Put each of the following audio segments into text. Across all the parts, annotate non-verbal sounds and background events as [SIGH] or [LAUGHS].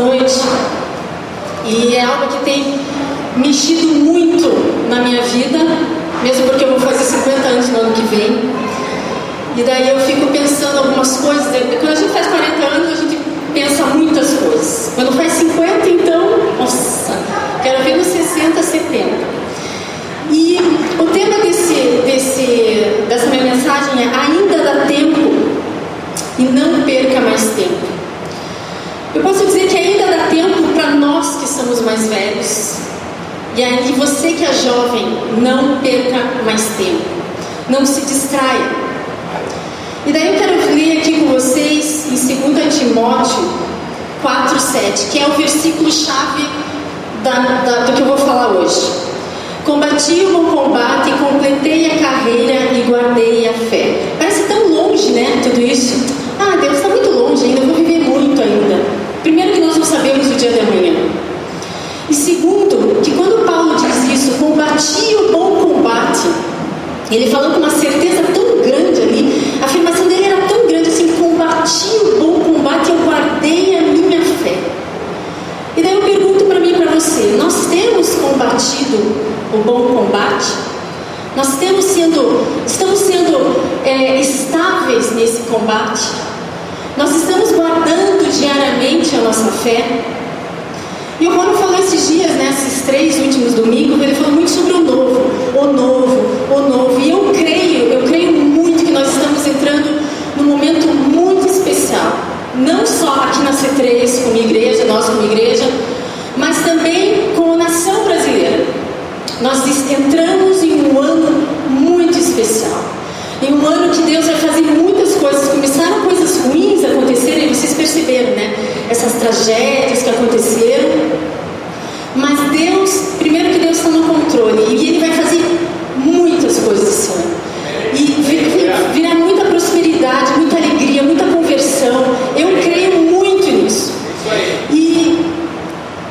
noite e é algo que tem mexido muito na minha vida, mesmo porque eu vou fazer 50 anos no ano que vem. E daí eu fico pensando algumas coisas. Quando a gente faz 40 anos, a gente pensa muitas coisas. Quando faz 50, então, nossa, quero ver nos 60, 70. E o tema desse, desse, dessa minha mensagem é ainda dá tempo e não perca mais tempo. Eu posso dizer tempo para nós que somos mais velhos. E aí você que é jovem, não perca mais tempo. Não se distraia. E daí eu quero ler aqui com vocês em 2 Timóteo 4,7, que é o versículo-chave do que eu vou falar hoje. Combati o bom combate, completei a carreira e guardei a fé. Parece tão longe, né? Tudo isso. Ah, Deus está muito longe ainda, eu vou viver muito ainda. Primeiro, que sabemos o dia de amanhã. E segundo, que quando Paulo diz isso, combati o bom combate, ele falou com uma certeza tão grande ali, a afirmação dele era tão grande assim: combati o bom combate, eu guardei a minha fé. E daí eu pergunto para mim e para você: nós temos combatido o bom combate? Nós temos sendo, estamos sendo é, estáveis nesse combate? Nós estamos guardando diariamente a nossa fé? E o Rony falou esses dias, né, esses três últimos domingos, ele falou muito sobre o novo, o novo, o novo. E eu creio, eu creio muito que nós estamos entrando num momento muito especial. Não só aqui na C3, como igreja, nós como igreja, mas também como nação brasileira. Nós entramos em um ano muito especial. Em um ano que Deus vai fazer muitas coisas. Começaram coisas ruins a acontecerem, vocês perceberam, né? Essas tragédias que aconteceram. Mas Deus, primeiro que Deus está no controle. E Ele vai fazer muitas coisas esse ano. E virá muita prosperidade, muita alegria, muita conversão. Eu creio muito nisso. E.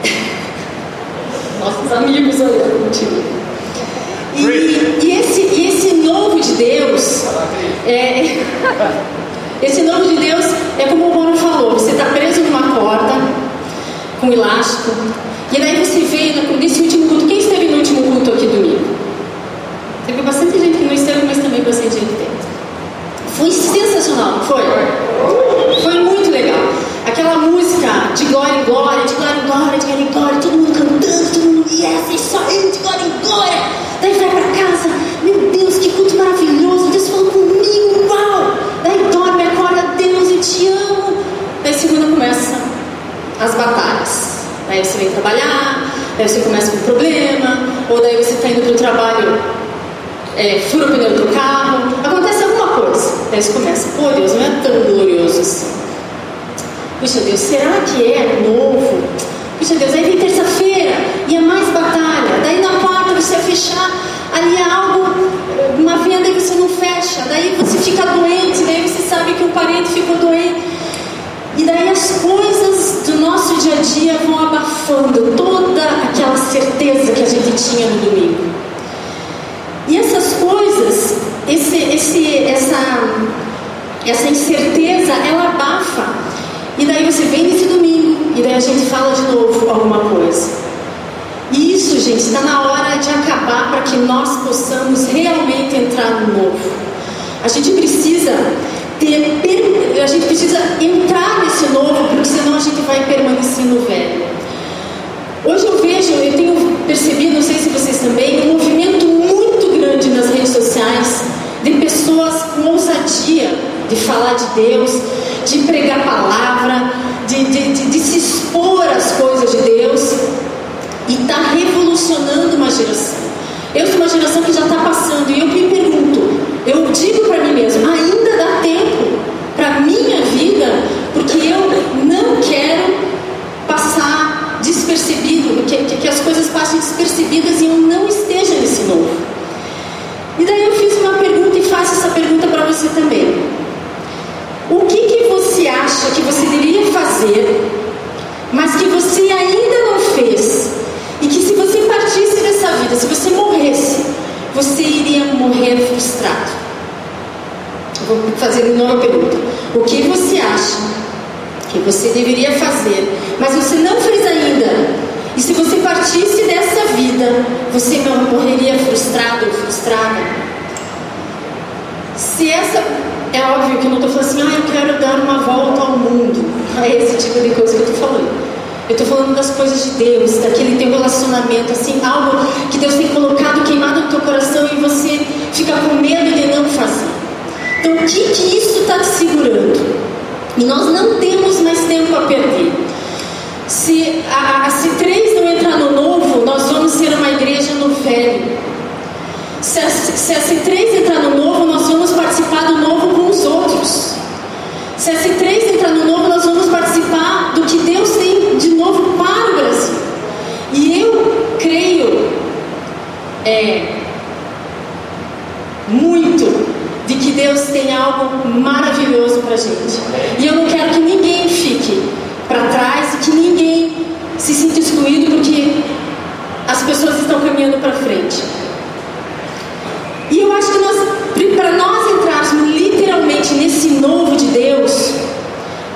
[LAUGHS] Nossos amigos olhando contigo. E, e, esse, e esse novo de Deus, é, [LAUGHS] esse novo de Deus é como o Bono falou: você está preso numa corda com um elástico, e daí você vê nesse último culto. Quem esteve no último culto aqui domingo? Teve bastante gente que não esteve, mas também bastante gente teve. Foi sensacional, foi? Foi muito legal. Aquela música de glória em glória, de glória em glória, de glória em glória, todo mundo cantando, todo mundo, yes, isso aí, de glória em glória. Daí vai para casa, meu Deus, que culto maravilhoso, Deus falou comigo, uau! Daí dorme, acorda, Deus, eu te amo. Daí segunda começa as batalhas. Daí você vem trabalhar, daí você começa com um problema, ou daí você está indo para o trabalho, é, fura o pneu do carro, acontece alguma coisa. Daí você começa, pô Deus, não é tão glorioso assim. Puxa Deus, será que é novo? Puxa Deus, aí vem terça-feira e é mais batalha. Daí na quarta você vai fechar ali algo, uma venda e você não fecha. Daí você fica doente, daí você sabe que um parente ficou doente. E daí as coisas do nosso dia a dia vão abafando toda aquela certeza que a gente tinha no domingo. E essas coisas, esse, esse, essa, essa incerteza, ela abafa. E você vem nesse domingo, e daí a gente fala de novo alguma coisa. E isso, gente, está na hora de acabar para que nós possamos realmente entrar no novo. A gente precisa ter, a gente precisa entrar nesse novo, porque senão a gente vai permanecer no velho. Hoje eu vejo, eu tenho percebido, não sei se vocês também, um movimento muito grande nas redes sociais de pessoas com ousadia de falar de Deus, de pregar a palavra, de, de, de, de se expor às coisas de Deus e está revolucionando uma geração. Eu sou uma geração que já está passando e eu me pergunto, eu digo para mim mesmo, ainda dá tempo para minha vida, porque eu não quero passar despercebido, que, que, que as coisas passem despercebidas e eu não esteja que você deveria fazer, mas você não fez ainda? E se você partisse dessa vida, você morreria frustrado ou frustrada? Se essa é óbvio que eu não estou falando assim, ah, eu quero dar uma volta ao mundo. É esse tipo de coisa que eu estou falando. Eu estou falando das coisas de Deus, daquele teu relacionamento, assim, algo que Deus tem colocado queimado no teu coração e você fica com medo de não fazer. Então, o que, que isso está te segurando? E nós não temos mais tempo a perder. Se a, a, se três não entrar no novo, nós vamos ser uma igreja no velho. Se a, se a C3 entrar no novo, nós vamos participar do novo com os outros. Se a C3 entrar no novo, nós vamos participar do que Deus tem de novo para o Brasil. E eu creio é, muito de que Deus tem algo maravilhoso para gente. E eu não quero que ninguém fique para trás e que ninguém se sinta excluído porque as pessoas estão caminhando para frente. E eu acho que para nós entrarmos literalmente nesse novo de Deus,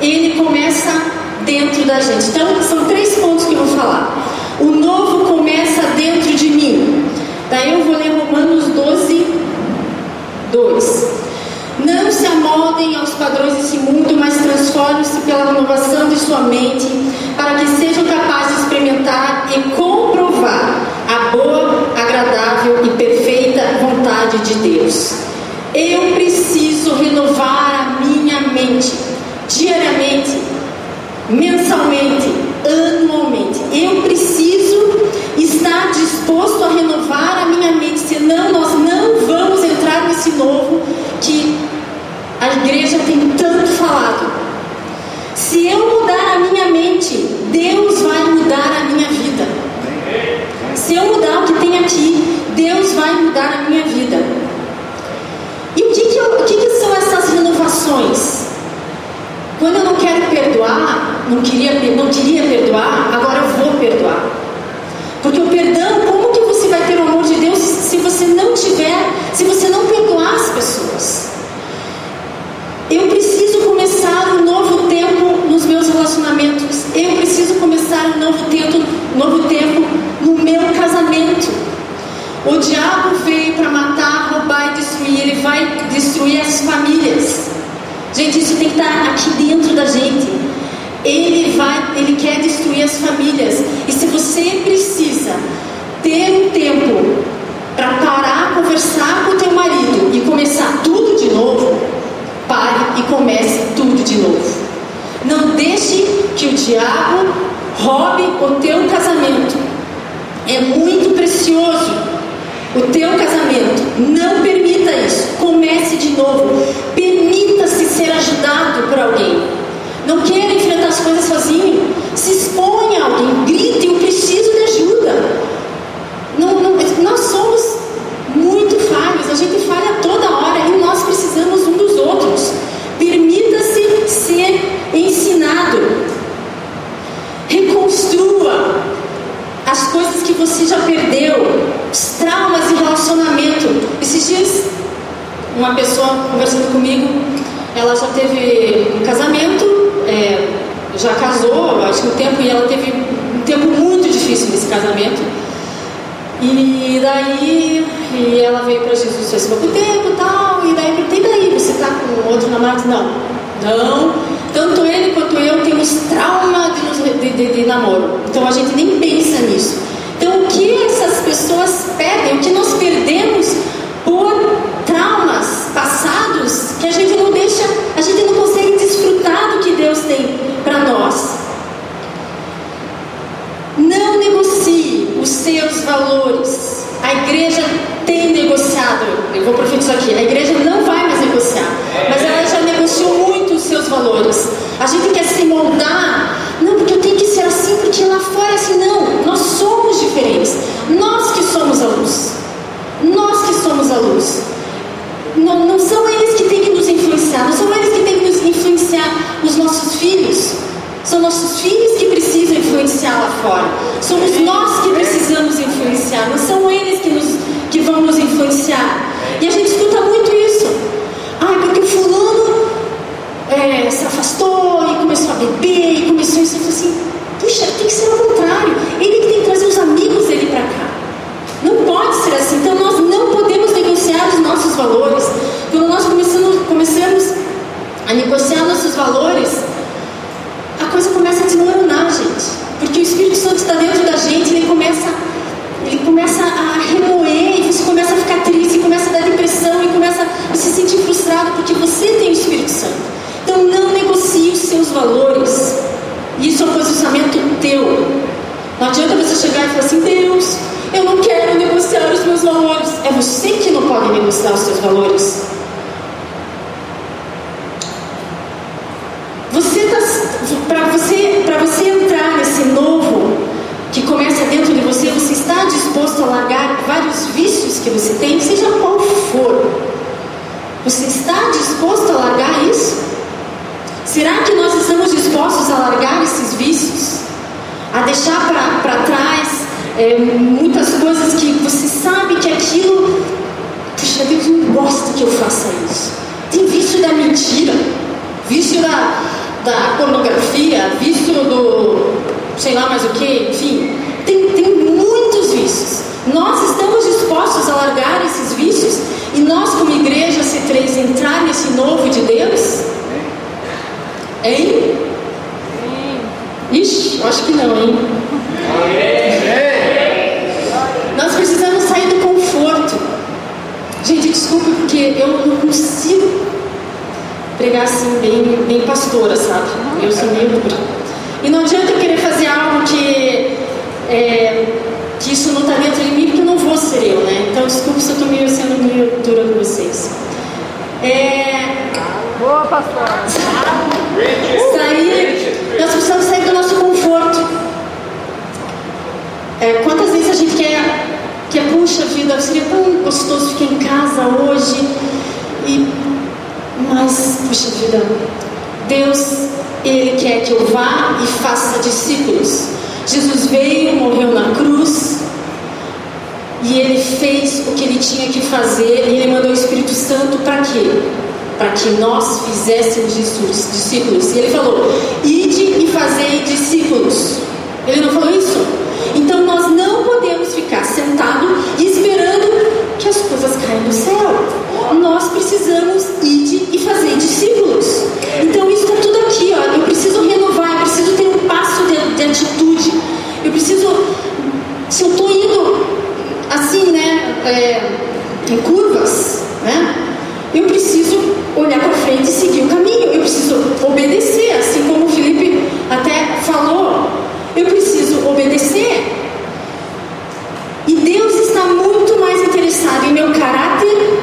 ele começa dentro da gente. Então, são três pontos que eu vou falar. O novo começa dentro de mim. Daí eu vou ler Romanos 12, 2. Se amoldem aos padrões desse mundo, mas transformem-se pela renovação de sua mente, para que sejam capazes de experimentar e comprovar a boa, agradável e perfeita vontade de Deus. Eu preciso renovar a minha mente diariamente, mensalmente, anualmente. Eu preciso estar disposto a renovar a minha mente, senão nós não vamos entrar nesse novo que a igreja tem tanto falado. Se eu mudar a minha mente, Deus vai mudar a minha vida. Se eu mudar o que tem aqui, Deus vai mudar a minha vida. E o que, que, eu, o que, que são essas renovações? Quando eu não quero perdoar, não queria, não queria perdoar, agora eu vou perdoar. Porque o perdão, como que você vai ter o amor de Deus se você não tiver, se você não perdoar as pessoas? Eu preciso começar um novo tempo nos meus relacionamentos. Eu preciso começar um novo tempo, novo tempo no meu casamento. O diabo veio para matar, roubar e destruir. Ele vai destruir as famílias. Gente, isso tem que estar aqui dentro da gente. Ele vai, ele quer destruir as famílias. E se você precisa ter um tempo para parar, conversar com o teu marido e começar tudo de novo, pare e comece tudo de novo. Não deixe que o diabo roube o teu casamento. É muito precioso o teu casamento. Não permita isso. Comece de novo. Permita-se ser ajudado por alguém. Não queira enfrentar as coisas sozinho. Se exponha a alguém. Grite: Eu preciso de ajuda. Não, não, nós somos muito falhos. A gente falha toda hora e nós precisamos um dos outros. Permita-se ser ensinado. Reconstrua as coisas que você já perdeu, os traumas de relacionamento. Esses dias, uma pessoa conversando comigo, ela já teve um casamento, é, já casou, acho que um tempo, e ela teve um tempo muito difícil nesse casamento. E daí, e ela veio para Jesus faz pouco tempo e tal, e daí perguntei, daí, você tá com outro namorado? Não, não, tanto ele quanto eu temos trauma de, de, de, de namoro, então a gente nem pensa nisso. Então o que essas pessoas perdem, o que nós perdemos por traumas passados, que a gente não deixa, a gente não consegue desfrutar do que Deus tem para nós. Não negocie os seus valores. A igreja tem eu vou profetizar aqui, a igreja não vai mais negociar, mas ela já negociou muito os seus valores. A gente quer se moldar, não, porque eu tenho que ser assim, porque lá fora é assim, não, somos diferentes, nós que somos a luz, nós que somos a luz. Não, não são eles que têm que nos influenciar, não são eles que têm que nos influenciar os nossos filhos. São nossos filhos que precisam influenciar lá fora. Somos nós que precisamos influenciar, não são eles que, nos, que vão nos influenciar. E a gente escuta muito isso. Ah, porque fulano é, se afastou e começou a beber e começou isso. Eu falei assim, puxa, tem que ser o contrário. Ele que tem que trazer os amigos dele para cá. Não pode ser assim. Então nós não podemos negociar os nossos valores. Quando nós começamos, começamos a negociar nossos valores, a coisa começa a desmoronar, gente. Porque o Espírito Santo está dentro da gente, ele começa, ele começa a remoer, e você começa a ficar triste, começa a dar depressão, e começa a se sentir frustrado porque você tem o Espírito Santo. Então não negocie os seus valores. Isso é um posicionamento teu. Não adianta você chegar e falar assim, Deus, eu não quero negociar os meus valores. É você que não pode negociar os seus valores. Você tá, para você, para você entrar nesse novo que começa dentro de você, você está disposto a largar vários vícios que você tem, seja qual for. Você está disposto a largar isso? Será que nós estamos dispostos a largar esses vícios? A deixar para trás é, muitas coisas que você sabe que aquilo, puxa, Deus não gosta que eu faça isso. Tem vício da mentira, vício da, da pornografia, vício do sei lá mais o que, enfim, tem, tem muitos vícios. Nós estamos dispostos a largar esses vícios e nós, como igreja C3, entrar nesse novo de Deus? Hein? Ixi, eu acho que não, hein? Nós precisamos sair do conforto. Gente, desculpe porque eu não consigo pregar assim, bem, bem pastora, sabe? Eu sou meio dura. E não adianta eu querer fazer algo que, é, que isso não está dentro de mim, porque eu não vou ser eu, né? Então, desculpe se eu estou meio sendo meio dura com vocês. É... Boa, pastora! Sair, nós precisamos sair do nosso conforto. É, quantas vezes a gente quer, quer, puxa vida, seria tão gostoso ficar em casa hoje, e, mas, puxa vida, Deus, Ele quer que eu vá e faça discípulos. Jesus veio, morreu na cruz, e Ele fez o que Ele tinha que fazer, e Ele mandou o Espírito Santo para quê? Para que nós fizéssemos discípulos. E Ele falou: ide e fazei discípulos. Ele não falou isso? Então nós não podemos ficar sentado esperando que as coisas caiam do céu. Nós precisamos ir é, em curvas, né? Eu preciso olhar para frente e seguir o caminho. Eu preciso obedecer, assim como o Felipe até falou. Eu preciso obedecer. E Deus está muito mais interessado em meu caráter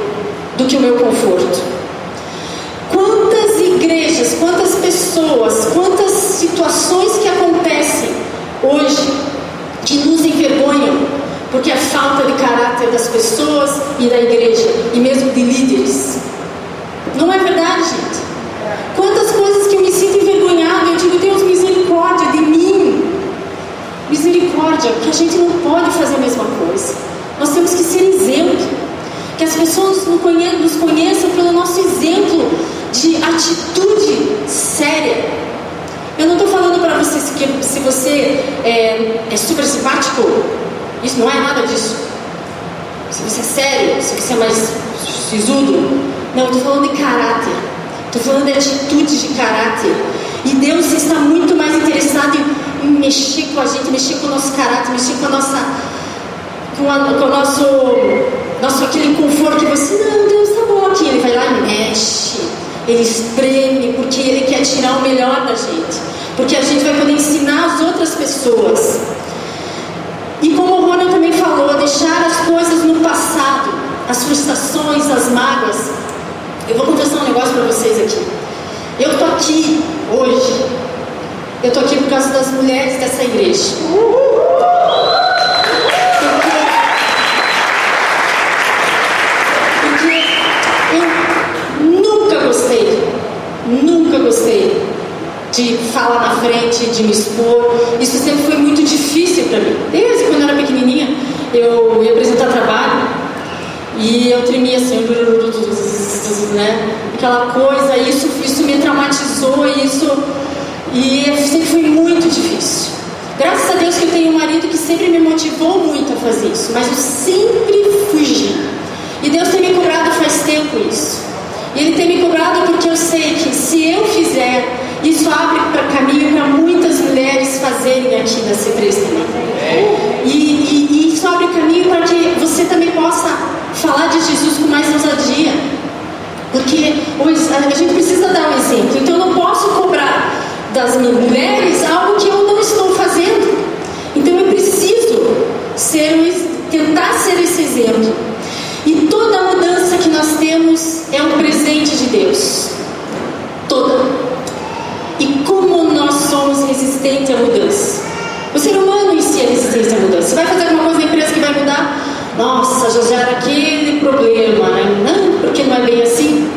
do que o meu conforto. Quantas igrejas, quantas pessoas, quantas situações que acontecem hoje que nos envergonham porque a falta de caráter das pessoas e da igreja e mesmo de líderes. Não é verdade, gente? Quantas coisas que eu me sinto envergonhada, eu digo, Deus, misericórdia de mim. Misericórdia, que a gente não pode fazer a mesma coisa. Nós temos que ser exemplo. Que as pessoas nos conheçam pelo nosso exemplo de atitude séria. Eu não estou falando para você que se você é, é super simpático, isso não é nada disso. Se você é sério, se você é mais sisudo. Não, estou falando de caráter. Estou falando de atitudes de caráter. E Deus está muito mais interessado em, mexer com a gente, mexer com o nosso caráter, mexer com a nossa. com, a, com o nosso. nosso aquele conforto que você. Não, Deus está bom aqui. Ele vai lá e mexe. Ele espreme, porque Ele quer tirar o melhor da gente. Porque a gente vai poder ensinar as outras pessoas. E como o Ronald também falou, deixar as coisas no passado. as frustrações, as mágoas. Eu vou confessar um negócio para vocês aqui. Eu tô aqui hoje. Eu tô aqui por causa das mulheres dessa igreja. Porque eu nunca gostei, nunca gostei de falar na frente, de me expor. Isso sempre foi muito difícil para mim. Desde quando eu era pequenininha, eu ia apresentar trabalho e eu tremia assim, né? Aquela coisa, isso, isso me traumatizou, isso e sempre foi muito difícil. Graças a Deus que eu tenho um marido que sempre me motivou muito a fazer isso, mas eu sempre fugi. E Deus tem me cobrado faz tempo isso. E Ele tem me cobrado porque eu sei que se eu fizer, isso abre para caminho para muitas mulheres fazerem aqui na C3 também. E, e, e isso abre caminho para que você também possa falar de Jesus com mais ousadia. Porque a gente precisa dar um exemplo. Então eu não posso cobrar das mulheres algo que eu não estou fazendo. Então eu preciso ser, tentar ser esse exemplo. E toda mudança que nós temos é um presente de Deus. Toda. E como nós somos resistentes à mudança. O ser humano em si é resistente à mudança. Você vai fazer alguma coisa na empresa que vai mudar? Nossa, já gera aquele problema, né? Não, porque não é bem assim.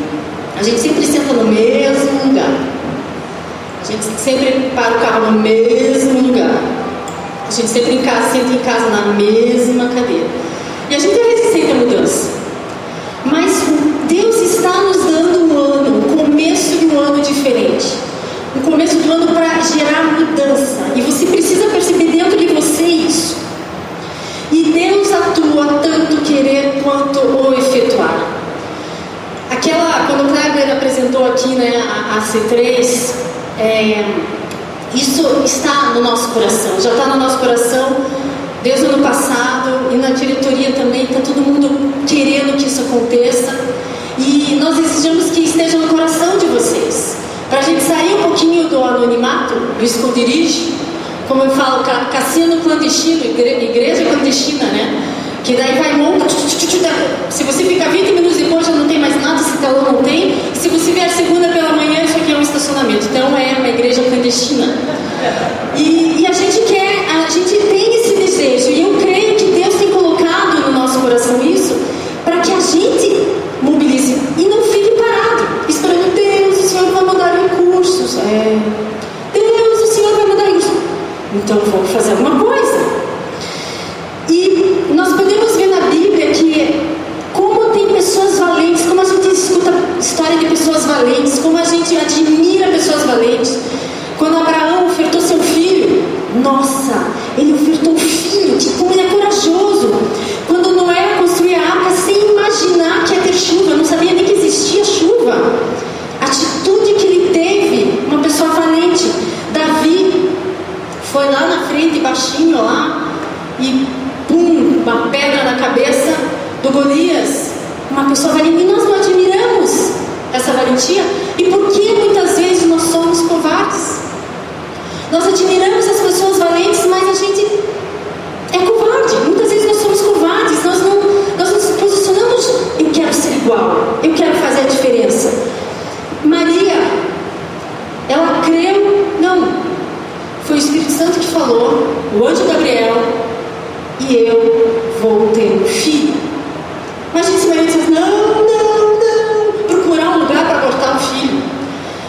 A gente sempre senta no mesmo lugar. A gente sempre para o carro no mesmo lugar. A gente sempre em casa, senta em casa na mesma cadeira. E a gente é resistente à mudança. Mas Deus está nos dando um ano, um começo de um ano diferente. Um começo do ano para gerar mudança. E você precisa perceber dentro de você isso. E Deus atua tanto querer quanto o efetuar. Aquela, quando o Kleber apresentou aqui né, a, a C3, é, isso está no nosso coração, já está no nosso coração desde o ano passado e na diretoria também está todo mundo querendo que isso aconteça e nós desejamos que esteja no coração de vocês para a gente sair um pouquinho do anonimato, do esconderijo, como eu falo, cassino clandestino, igreja clandestina, né? Que daí vai monta, se você fica 20 minutos depois já não tem mais nada, se telão não tem. Se você vier segunda pela manhã, isso aqui é um estacionamento. Então é uma igreja clandestina. E, e a gente quer, a gente tem esse desejo. E eu creio que Deus tem colocado no nosso coração isso para que a gente mobilize e não fique parado, esperando Deus, o Senhor vai mandar recursos. É, Deus, o Senhor vai mandar isso. Então vamos fazer alguma coisa. E nós podemos ver na Bíblia que como tem pessoas valentes, como a gente escuta história de pessoas valentes, como a gente admira pessoas valentes. Quando Abraão ofertou seu filho, nossa, ele ofertou o filho, que como ele é corajoso. Quando Noé construía a arca sem imaginar que ia ter chuva, não sabia nem que existia chuva. A atitude que ele teve, uma pessoa valente. Davi foi lá na frente, baixinho lá, e pum, uma pedra na cabeça do Golias. Uma pessoa valente. E nós não admiramos essa valentia. E por que muitas vezes nós somos covardes? Nós admiramos as pessoas valentes, mas a gente é covarde. Muitas vezes nós somos covardes. Nós não, nós nos posicionamos. Eu quero ser igual. Eu quero fazer a diferença. Maria, ela creu. Não. Foi o Espírito Santo que falou. O anjo Gabriel e eu vou ter um filho. Mas esse marido diz, não, não, não, procurar um lugar para abortar um filho.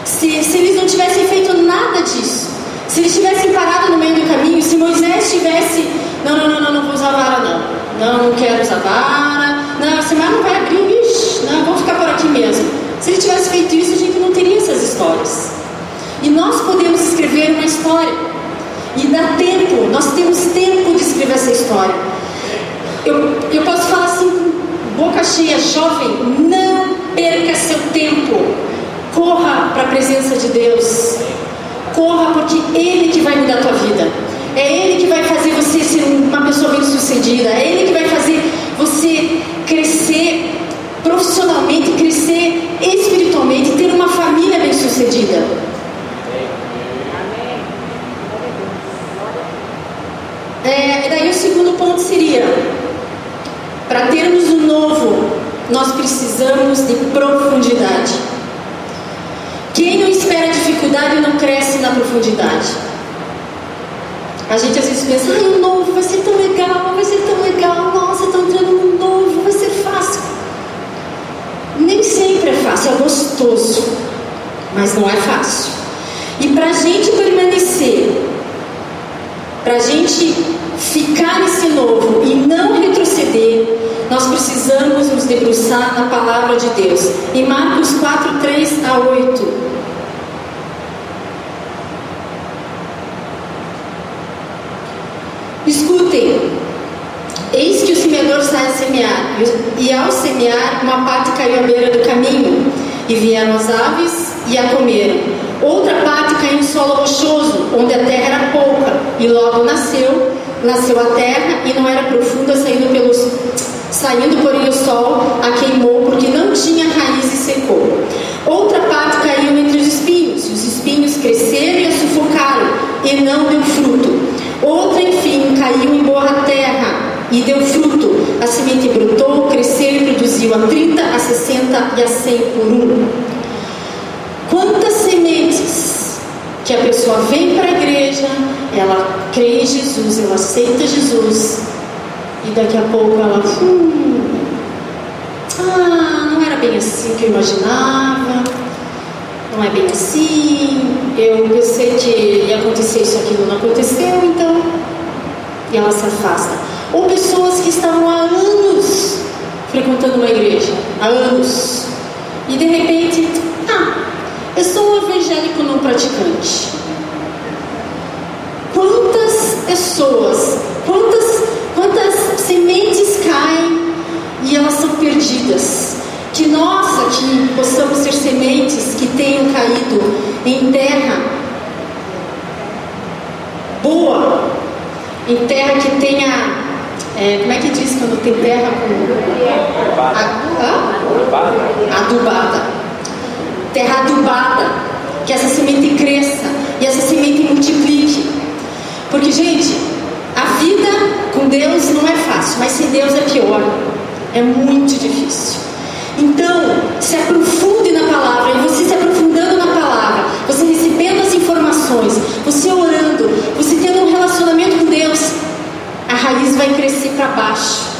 Se, se eles não tivessem feito nada disso, se eles tivessem parado no meio do caminho, se Moisés tivesse, não, não, não, não, não vou usar vara não, não, não quero usar vara, não, esse mar não vai abrir, bicho, não, vou ficar por aqui mesmo. Se ele tivesse feito isso, a gente não teria essas histórias. E nós podemos escrever uma história. E dá tempo, nós temos tempo de escrever essa história. Eu, eu posso falar assim, boca cheia, jovem, não perca seu tempo. Corra para a presença de Deus. Corra porque Ele que vai mudar a tua vida. É Ele que vai fazer você ser uma pessoa bem sucedida. É Ele que vai fazer você crescer profissionalmente, crescer espiritualmente, ter uma família bem sucedida. É, daí o segundo ponto seria para termos o novo nós precisamos de profundidade. Quem não espera dificuldade não cresce na profundidade. A gente às vezes pensa, ai, o novo vai ser tão legal, vai ser tão legal, nossa, estou entrando no novo, vai ser fácil. Fácil, é gostoso, mas não é fácil. E para a gente permanecer, para a gente ficar nesse novo e não retroceder, nós precisamos nos debruçar na palavra de Deus. Em Marcos 4, 3 a 8. Escutem, a semear, e ao semear, uma parte caiu à beira do caminho, e vieram as aves e a comeram. Outra parte caiu em solo rochoso, onde a terra era pouca, e logo nasceu, nasceu a terra, e não era profunda, saindo pelos saindo porém o sol a queimou, porque não tinha raiz e secou. Outra parte caiu entre os espinhos, e os espinhos cresceram e a sufocaram, e não deu fruto. Outra, enfim, caiu em boa terra e deu fruto. A semente brotou, cresceu e produziu a 30, a 60 e a 100 por um. Quantas sementes que a pessoa vem para a igreja, ela crê em Jesus, ela aceita Jesus, e daqui a pouco ela, hum, ah, não era bem assim que eu imaginava, não é bem assim, eu pensei que ia acontecer isso, aquilo não aconteceu, então, e ela se afasta. Ou pessoas que estavam há anos frequentando uma igreja, há anos, e de repente, ah, eu sou um evangélico não praticante. Quantas pessoas, quantas, quantas sementes caem e elas são perdidas? Que nós aqui possamos ser sementes que tenham caído em terra boa, em terra que tenha. É, como é que diz quando tem terra com. Adubada. Adubada. Terra adubada. Que essa semente cresça e essa semente multiplique. Porque, gente, a vida com Deus não é fácil, mas sem Deus é pior. É muito difícil. Então, se aprofunde na palavra, e você se aprofundando na palavra, você recebendo as informações, você orando, você tendo um relacionamento com raiz vai crescer para baixo.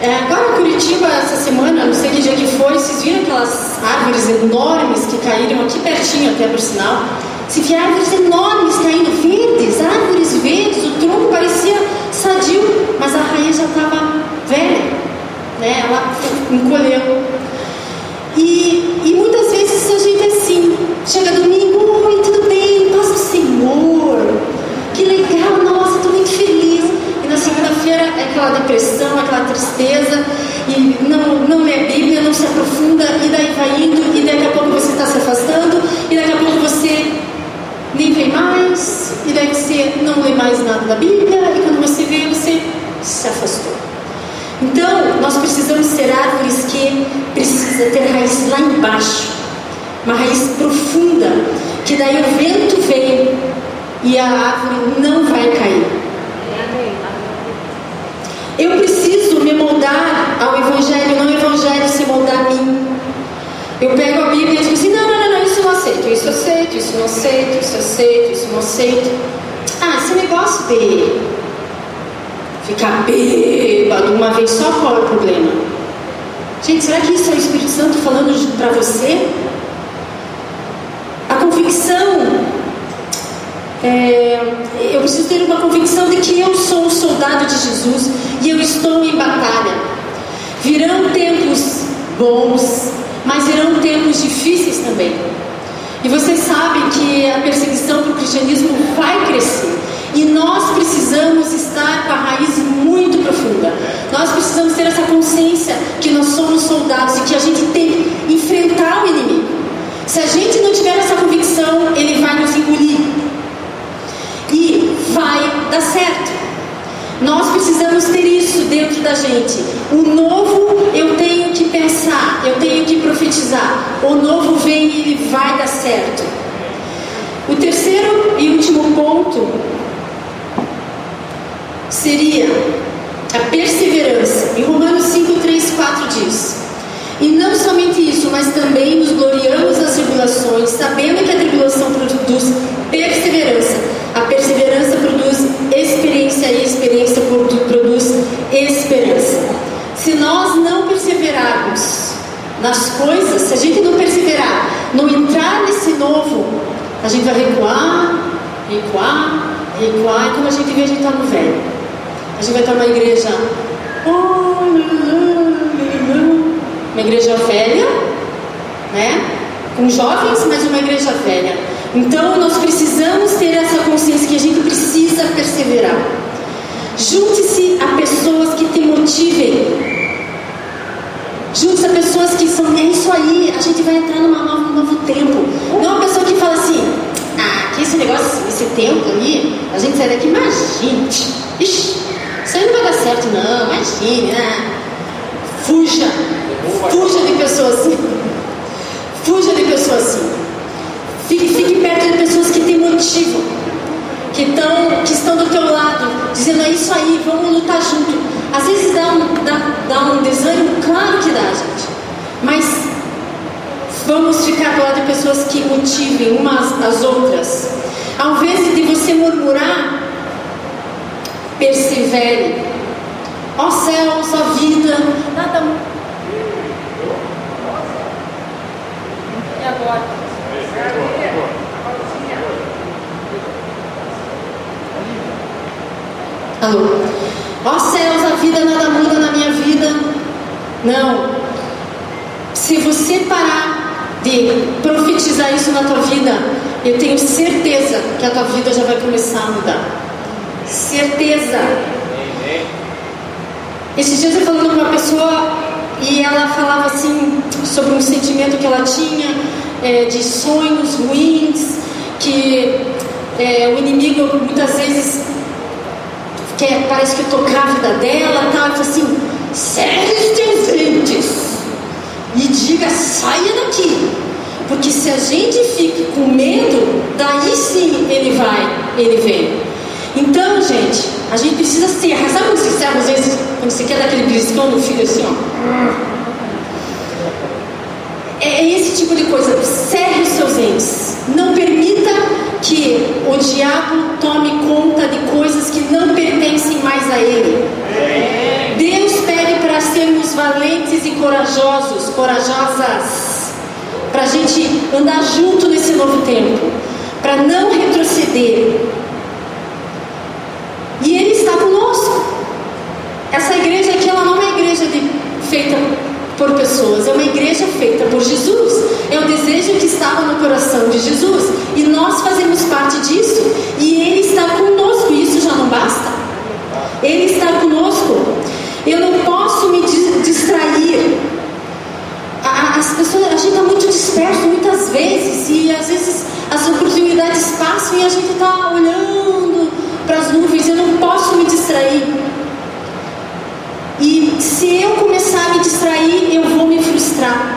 É, agora Curitiba, essa semana, não sei que dia que foi, vocês viram aquelas árvores enormes que caíram aqui pertinho, até por sinal. Se via árvores enormes caindo, verdes, árvores verdes, o tronco parecia sadio, mas a raiz já estava velha, né? ela encolheu. E, e muitas vezes a gente é assim, chega domingo, tristeza, e não, não lê a Bíblia, não se aprofunda, e daí vai indo, e daqui a pouco você está se afastando, e daqui a pouco você nem vê mais, e daí você não lê mais nada da Bíblia, e quando você vê, você se afastou. Então, nós precisamos ser árvores que precisa ter raiz lá embaixo, uma raiz profunda, que daí o vento vem e a árvore não vai cair. Eu preciso me moldar ao Evangelho, não o Evangelho se moldar a mim. Eu pego a Bíblia e digo assim: não, não, não, não, isso não aceito, isso aceito, isso não aceito, isso aceito, isso não aceito. Ah, esse negócio de ficar bêbado uma vez só, qual é o problema? Gente, será que isso é o Espírito Santo falando para você? A convicção, é, eu preciso ter uma convicção de que eu sou um soldado de Jesus e eu estou em batalha. Virão tempos bons, mas virão tempos difíceis também. E você sabe que a perseguição para o cristianismo vai crescer. E nós precisamos estar com a raiz muito profunda. Nós precisamos ter essa consciência que nós somos soldados e que a gente tem que enfrentar o inimigo. Se a gente não tiver essa convicção, ele vai nos engolir. E vai dar certo. Nós precisamos ter isso dentro da gente. O novo eu tenho que pensar, eu tenho que profetizar. O novo vem e ele vai dar certo. O terceiro e último ponto seria a perseverança. Em Romanos 5, 3, 4 diz: E não somente isso, mas também nos gloriamos nas tribulações, sabendo que a tribulação produz perseverança. A perseverança produz experiência e experiência produz esperança. Se nós não perseverarmos nas coisas, se a gente não perseverar, não entrar nesse novo, a gente vai recuar, recuar, recuar, e quando a gente vê, a gente está no velho. A gente vai estar numa igreja, uma igreja velha, né? Com jovens, mas uma igreja velha. Então nós precisamos ter essa consciência que a gente precisa perseverar. Junte-se a pessoas que te motivem. Junte-se a pessoas que são, é isso aí, a gente vai entrar num novo tempo. Não uma pessoa que fala assim, ah, que esse negócio, esse tempo ali, a gente sai daqui, imagine, ixi, isso aí não vai dar certo não, imagine, né? Fuja, fuja de pessoas assim. Fuja de pessoas assim. Fique, fique perto de pessoas que te motivam, que, tão, que estão do teu lado, dizendo é isso aí, vamos lutar junto. Às vezes dá um, dá, dá um desânimo, claro que dá, gente. Mas vamos ficar do lado de pessoas que motivem umas às outras. Ao invés de você murmurar, persevere. Ó céus, ó vida, nada. E agora? Alô? Ó céus, a vida nada muda na minha vida. Não. Se você parar de profetizar isso na tua vida, eu tenho certeza que a tua vida já vai começar a mudar. Certeza. Esses dias eu falando com uma pessoa e ela falava assim sobre um sentimento que ela tinha é, de sonhos ruins, que é, o inimigo muitas vezes quer, parece que tocar a vida dela, tal, e fala assim, teus dentes e diga, saia daqui. Porque se a gente fica com medo, daí sim ele vai, ele vem. Então, gente, a gente precisa ser. Sabe quando você serve, às vezes, quando você quer dar aquele beliscão no filho assim, ó? É, é esse tipo de coisa. Cerre os seus entes. Não permita que o diabo tome conta de coisas que não pertencem mais a ele. Deus pede para sermos valentes e corajosos, corajosas, para a gente andar junto nesse novo tempo, para não retroceder. E Ele está conosco. Essa igreja aqui, ela não é igreja de, feita por pessoas, é uma igreja feita por Jesus. É o desejo que estava no coração de Jesus. E nós fazemos parte disso. E Ele está conosco. Isso já não basta. Ele está conosco. Eu não posso me distrair. As pessoas, a gente está muito disperso muitas vezes. E às vezes as oportunidades passam e a gente está olhando para as nuvens. Eu não posso me distrair. E se eu começar a me distrair, eu vou me frustrar.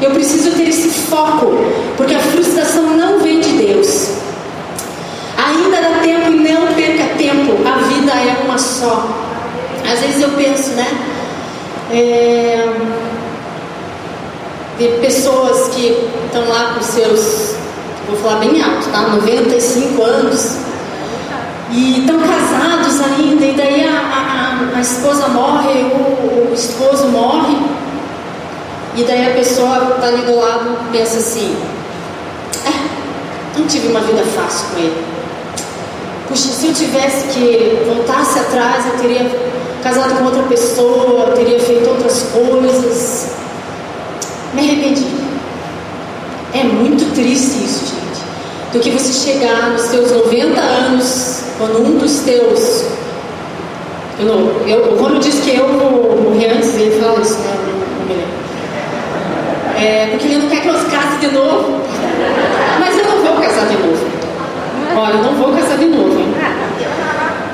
Eu preciso ter esse foco, porque a frustração não vem de Deus. Ainda dá tempo e não perca tempo. A vida é uma só. Às vezes eu penso, né? É, de pessoas que estão lá com seus, vou falar bem alto, tá? 95 anos e estão casados ainda, e daí a, a, a esposa morre, o, o, esposo morre, e daí a pessoa está ali do lado pensa assim, é, não tive uma vida fácil com ele. Puxa, se eu tivesse que voltasse atrás, eu teria casado com outra pessoa, eu teria feito outras coisas. Me arrependi. É muito triste isso, gente. Do que você chegar nos seus 90 anos quando um dos teus. Eu não, o Rômulo disse que eu vou morrer antes, ele fala isso, né? É, porque ele não quer que eu case de novo. Mas eu não vou casar de novo. Olha, eu não vou casar de novo, hein?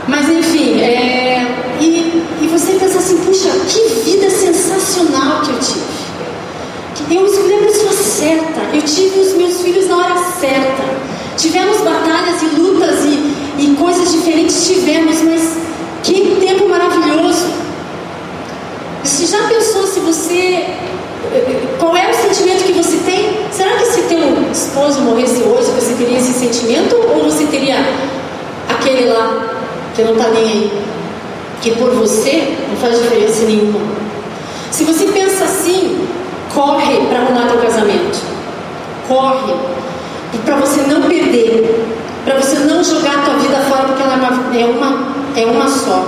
Mas enfim, é, e, e você pensa assim, puxa, que vida sensacional que eu tive. Eu escolhi a pessoa certa, eu tive os meus filhos na hora certa. Tivemos batalhas e lutas e, e coisas diferentes tivemos, mas que tempo maravilhoso se você. Qual é o sentimento que você tem? Será que se teu esposo morresse hoje, você teria esse sentimento? Ou você teria aquele lá que não está nem aí? Que por você não faz diferença nenhuma. Se você pensa assim, corre para arrumar teu casamento. Corre. E para você não perder. Para você não jogar a tua vida fora, porque ela é uma, é uma só.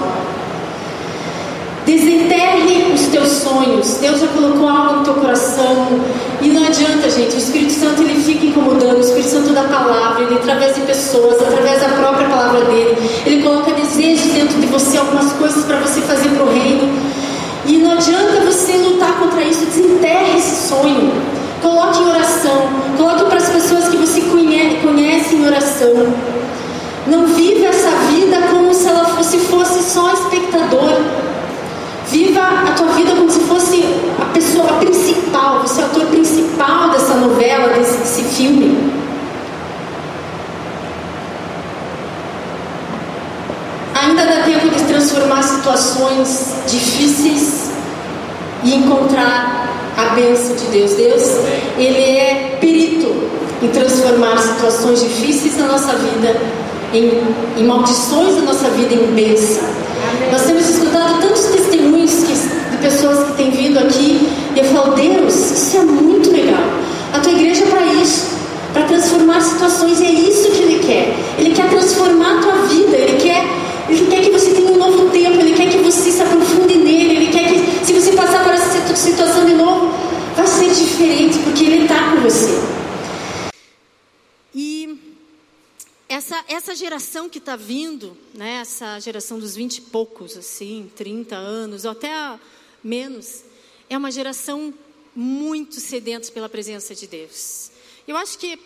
Desenterre os teus sonhos. Deus já colocou algo no teu coração. E não adianta, gente. O Espírito Santo ele fica incomodando. O Espírito Santo da palavra, ele através de pessoas, através da própria palavra dele, ele coloca desejos dentro de você, algumas coisas para você fazer para o reino. E não adianta você lutar contra isso. Desenterre esse sonho. Coloque em oração. Coloque para as pessoas conhece, conhece em oração. Não viva essa vida como se ela fosse, fosse só espectador. Viva a tua vida como se fosse a pessoa principal, você é o ator principal dessa novela, desse, desse filme. Ainda dá tempo de transformar situações difíceis e encontrar a bênção de Deus. Deus, Ele é perito em transformar situações difíceis na nossa vida em, em maldições da nossa vida em bênção. Nós temos escutado tantos testemunhos que, de pessoas que têm vindo aqui e eu falo, Deus, isso é muito legal. A tua igreja é para isso, para transformar situações e é isso que Ele quer. Ele quer transformar a tua vida, Ele quer, Ele quer que você tenha um novo tempo, Ele quer que você se aprofunde nele, Ele quer que se você passar por essa situação de novo, vai ser diferente, porque Ele está com você. essa, essa geração que está vindo, né, essa geração dos vinte e poucos, assim, 30 anos, ou até menos, é uma geração muito sedenta pela presença de Deus. Eu acho que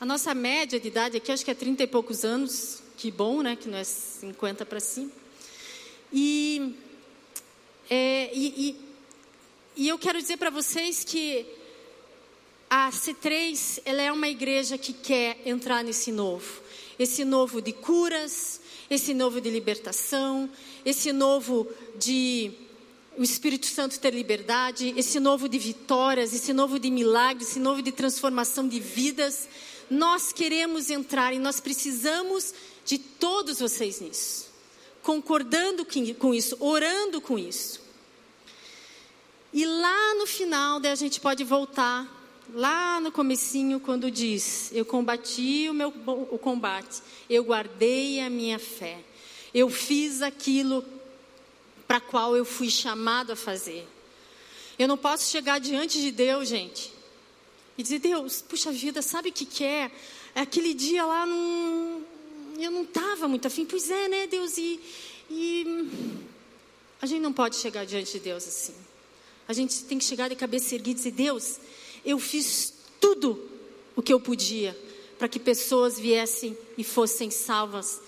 a nossa média de idade aqui, acho que é 30 e poucos anos, que bom, né, que não é 50 para cima. E, é, e, e, e eu quero dizer para vocês que a C3 ela é uma igreja que quer entrar nesse novo esse novo de curas, esse novo de libertação, esse novo de o Espírito Santo ter liberdade, esse novo de vitórias, esse novo de milagres, esse novo de transformação de vidas. Nós queremos entrar e nós precisamos de todos vocês nisso, concordando com isso, orando com isso. E lá no final, daí a gente pode voltar lá no comecinho quando diz: "Eu combati o meu o combate, eu guardei a minha fé. Eu fiz aquilo para qual eu fui chamado a fazer". Eu não posso chegar diante de Deus, gente, e dizer: "Deus, puxa vida, sabe o que que é? Aquele dia lá não eu não estava muito afim". Pois é, né, Deus, e, e a gente não pode chegar diante de Deus assim. A gente tem que chegar de cabeça erguida e dizer: Deus, eu fiz tudo o que eu podia para que pessoas viessem e fossem salvas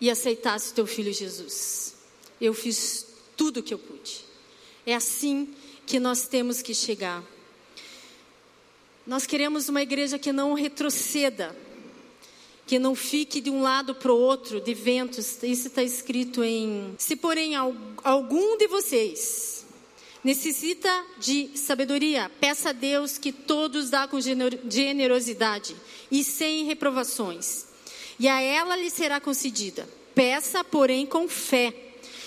e aceitassem o teu filho Jesus. Eu fiz tudo o que eu pude. É assim que nós temos que chegar. Nós queremos uma igreja que não retroceda, que não fique de um lado para o outro de ventos. Isso está escrito em. Se porém algum de vocês Necessita de sabedoria. Peça a Deus que todos dá com generosidade e sem reprovações. E a ela lhe será concedida. Peça, porém, com fé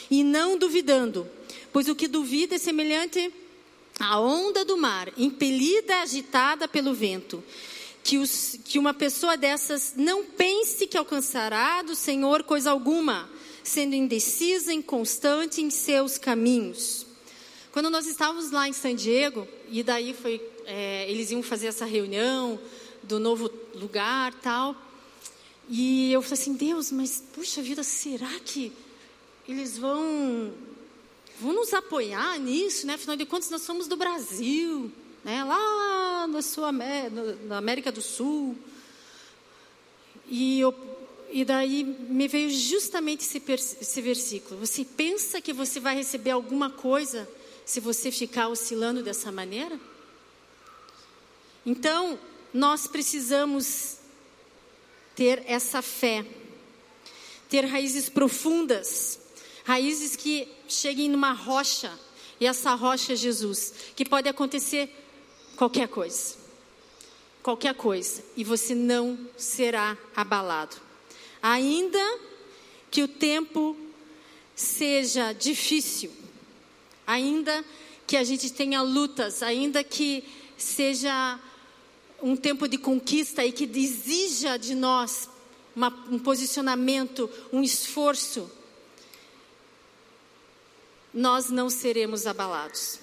e não duvidando, pois o que duvida é semelhante à onda do mar, impelida, agitada pelo vento. Que, os, que uma pessoa dessas não pense que alcançará do Senhor coisa alguma, sendo indecisa, inconstante em seus caminhos. Quando nós estávamos lá em San Diego, e daí foi, é, eles iam fazer essa reunião do novo lugar tal. E eu falei assim, Deus, mas puxa vida, será que eles vão, vão nos apoiar nisso, né? Afinal de contas, nós somos do Brasil, né? Lá na, sua, na América do Sul. E, eu, e daí me veio justamente esse, esse versículo. Você pensa que você vai receber alguma coisa se você ficar oscilando dessa maneira? Então, nós precisamos ter essa fé, ter raízes profundas, raízes que cheguem numa rocha e essa rocha é Jesus, que pode acontecer qualquer coisa. Qualquer coisa, e você não será abalado. Ainda que o tempo seja difícil, ainda que a gente tenha lutas, ainda que seja um tempo de conquista e que exija de nós uma, um posicionamento, um esforço, nós não seremos abalados.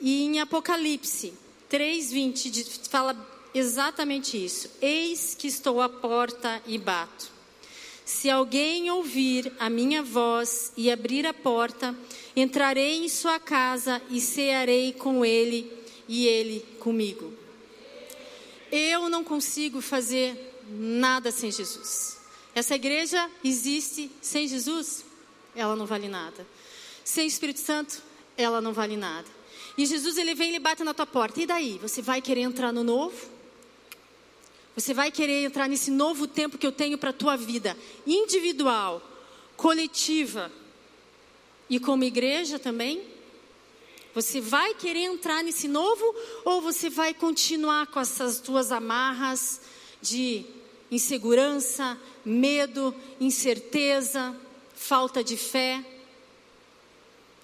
E em Apocalipse 3:20 fala exatamente isso. Eis que estou à porta e bato. Se alguém ouvir a minha voz e abrir a porta, entrarei em sua casa e cearei com ele e ele comigo. Eu não consigo fazer nada sem Jesus. Essa igreja existe sem Jesus? Ela não vale nada. Sem Espírito Santo, ela não vale nada. E Jesus ele vem e bate na tua porta. E daí? Você vai querer entrar no novo? Você vai querer entrar nesse novo tempo que eu tenho para a tua vida, individual, coletiva e como igreja também? Você vai querer entrar nesse novo ou você vai continuar com essas tuas amarras de insegurança, medo, incerteza, falta de fé?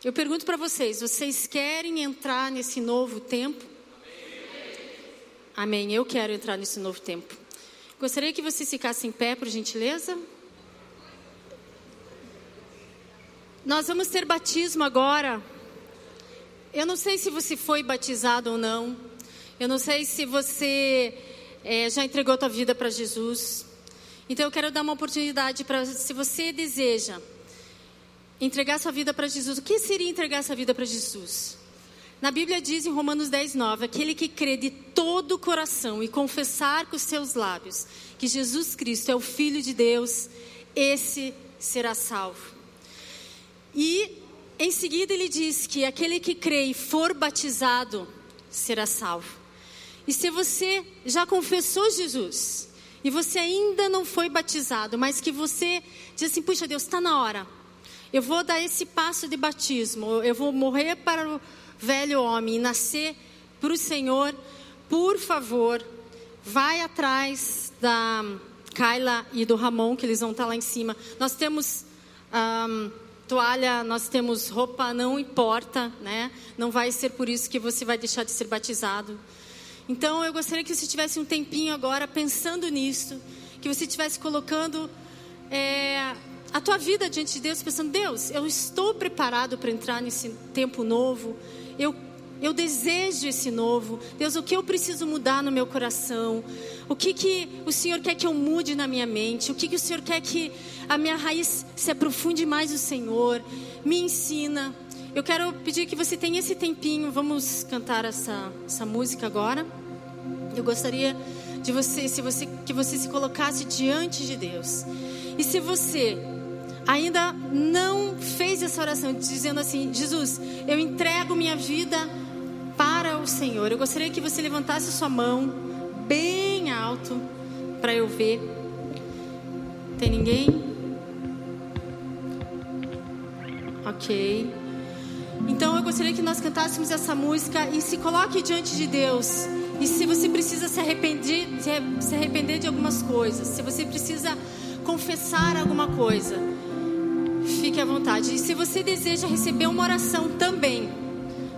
Eu pergunto para vocês: vocês querem entrar nesse novo tempo? Amém. Eu quero entrar nesse novo tempo. Gostaria que vocês ficassem em pé, por gentileza. Nós vamos ter batismo agora. Eu não sei se você foi batizado ou não. Eu não sei se você é, já entregou a tua vida para Jesus. Então eu quero dar uma oportunidade para, se você deseja entregar sua vida para Jesus. O que seria entregar sua vida para Jesus? Na Bíblia diz em Romanos 10, 9: aquele que crê de todo o coração e confessar com os seus lábios que Jesus Cristo é o Filho de Deus, esse será salvo. E em seguida ele diz que aquele que crê e for batizado será salvo. E se você já confessou Jesus e você ainda não foi batizado, mas que você diz assim: puxa Deus, está na hora. Eu vou dar esse passo de batismo. Eu vou morrer para o velho homem e nascer para o Senhor, por favor, vai atrás da Kyla e do Ramon, que eles vão estar lá em cima. Nós temos toalha, nós temos roupa, não importa, né? Não vai ser por isso que você vai deixar de ser batizado. Então, eu gostaria que você tivesse um tempinho agora pensando nisso, que você estivesse colocando é, a tua vida diante de Deus, pensando: Deus, eu estou preparado para entrar nesse tempo novo. Eu, eu desejo esse novo. Deus, o que eu preciso mudar no meu coração? O que, que o Senhor quer que eu mude na minha mente? O que, que o Senhor quer que a minha raiz se aprofunde mais no Senhor? Me ensina. Eu quero pedir que você tenha esse tempinho. Vamos cantar essa, essa música agora. Eu gostaria de você, se você, que você se colocasse diante de Deus. E se você ainda não fez essa oração, dizendo assim: Jesus, eu entrego minha vida para o Senhor. Eu gostaria que você levantasse sua mão bem alto para eu ver. Tem ninguém? Ok. Então eu gostaria que nós cantássemos essa música e se coloque diante de Deus. E se você precisa se arrepender, se arrepender de algumas coisas, se você precisa confessar alguma coisa, fique à vontade. E se você deseja receber uma oração também,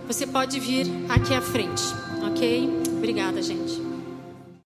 você pode vir aqui à frente, ok? Obrigada, gente.